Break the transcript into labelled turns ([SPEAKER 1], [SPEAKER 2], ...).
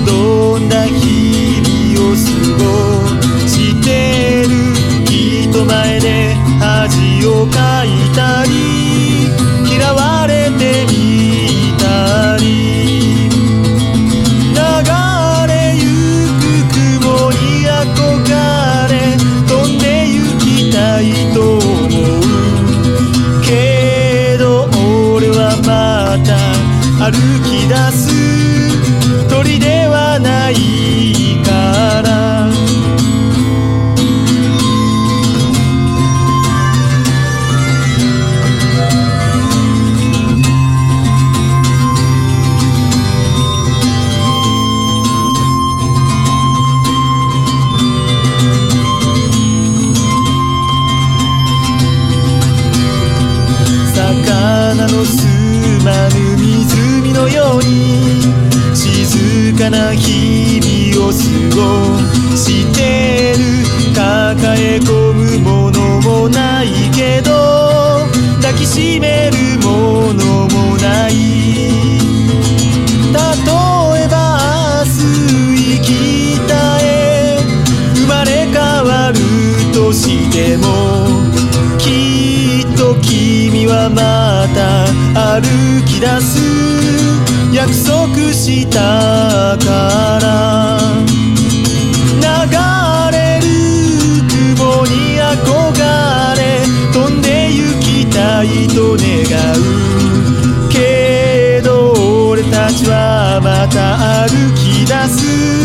[SPEAKER 1] どんな日々を過ごしてる人前で恥をかいたり嫌われてみ歩き出す。鳥ではないから。かな日々を過ごしてる抱え込むものもないけど抱きしめるものもない。例えば明日生きたえ生まれ変わるとしてもきっと君はまた歩き出す。約束したから。流れる雲に憧れ飛んで行きたいと願う。けど俺たちはまた歩き出す。